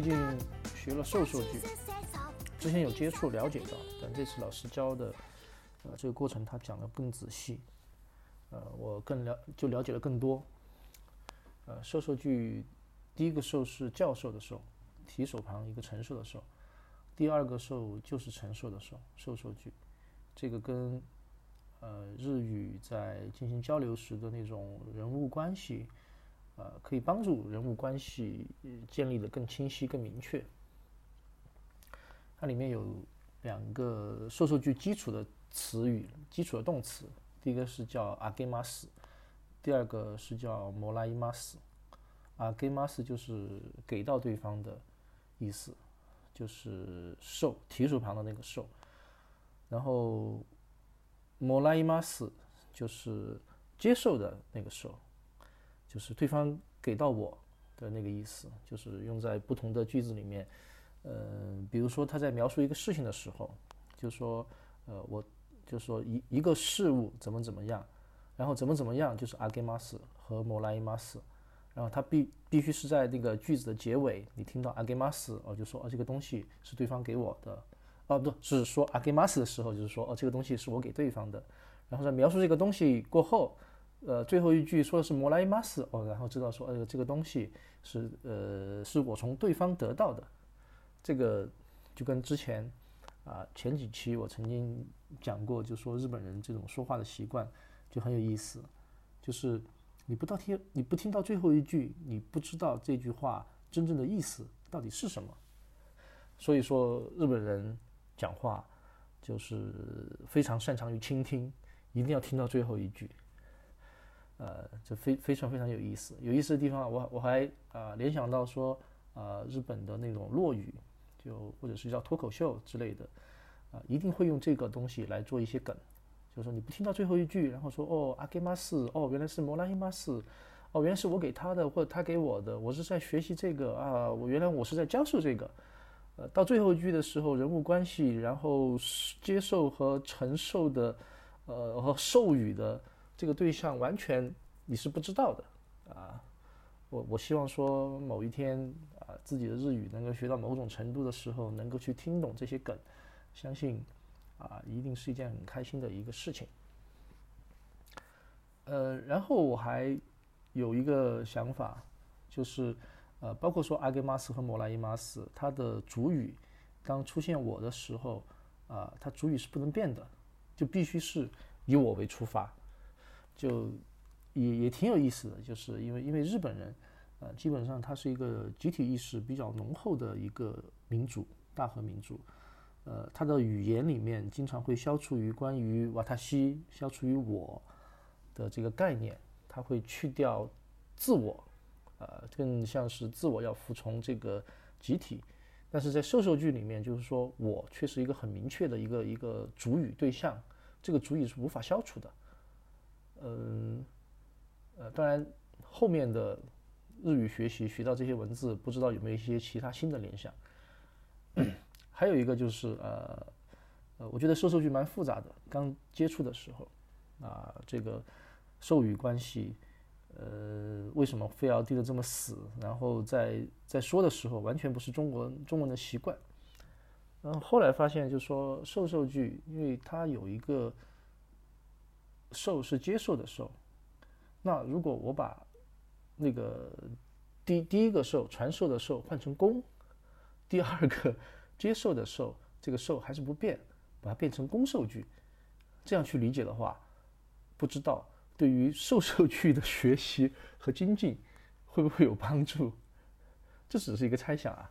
最近学了授受句，之前有接触了解到，但这次老师教的，呃，这个过程他讲的更仔细，呃，我更了就了解了更多。呃，授受句，第一个授是教授的授，提手旁一个承受的受，第二个授就是承受的受，授受句，这个跟呃日语在进行交流时的那种人物关系。呃，可以帮助人物关系建立的更清晰、更明确。它里面有两个授受句基础的词语、基础的动词，第一个是叫阿给马斯，第二个是叫摩拉伊马斯。阿给马斯就是给到对方的意思，就是受提手旁的那个受。然后摩拉伊马斯就是接受的那个受。就是对方给到我的那个意思，就是用在不同的句子里面。呃，比如说他在描述一个事情的时候，就说，呃，我就说一一个事物怎么怎么样，然后怎么怎么样就是阿给马斯和摩拉伊马斯，然后他必必须是在那个句子的结尾，你听到阿给马斯，哦，就说哦这个东西是对方给我的，哦不是说阿给马斯的时候，就是说哦这个东西是我给对方的，然后在描述这个东西过后。呃，最后一句说的是摩拉伊马斯哦，然后知道说，呃，这个东西是呃，是我从对方得到的。这个就跟之前啊前几期我曾经讲过，就说日本人这种说话的习惯就很有意思，就是你不到听你不听到最后一句，你不知道这句话真正的意思到底是什么。所以说日本人讲话就是非常擅长于倾听，一定要听到最后一句。呃，就非非常非常有意思。有意思的地方，我我还啊联想到说，啊日本的那种落语，就或者是叫脱口秀之类的，啊一定会用这个东西来做一些梗，就是说你不听到最后一句，然后说哦阿给马斯，哦原来是摩拉伊马斯，哦原来是我给他的或者他给我的，我是在学习这个啊，我原来我是在教授这个，呃到最后一句的时候，人物关系，然后接受和承受的，呃和授予的。这个对象完全你是不知道的啊！我我希望说某一天啊，自己的日语能够学到某种程度的时候，能够去听懂这些梗，相信啊，一定是一件很开心的一个事情。呃，然后我还有一个想法，就是呃，包括说阿给马斯和摩拉伊马斯，它的主语当出现我的时候啊，它主语是不能变的，就必须是以我为出发。就也也挺有意思的，就是因为因为日本人，呃，基本上他是一个集体意识比较浓厚的一个民族，大和民族，呃，他的语言里面经常会消除于关于瓦塔西，消除于我的这个概念，他会去掉自我，呃，更像是自我要服从这个集体，但是在授受剧里面，就是说我却是一个很明确的一个一个主语对象，这个主语是无法消除的。嗯，呃，当然，后面的日语学习学到这些文字，不知道有没有一些其他新的联想。还有一个就是，呃，呃，我觉得授受句蛮复杂的。刚接触的时候，啊，这个授予关系，呃，为什么非要定的这么死？然后在在说的时候，完全不是中国中文的习惯。嗯，后后来发现，就说授受句，因为它有一个。受是接受的受，那如果我把那个第第一个受传授的受换成公，第二个接受的受这个受还是不变，把它变成公受句，这样去理解的话，不知道对于受受句的学习和精进会不会有帮助？这只是一个猜想啊。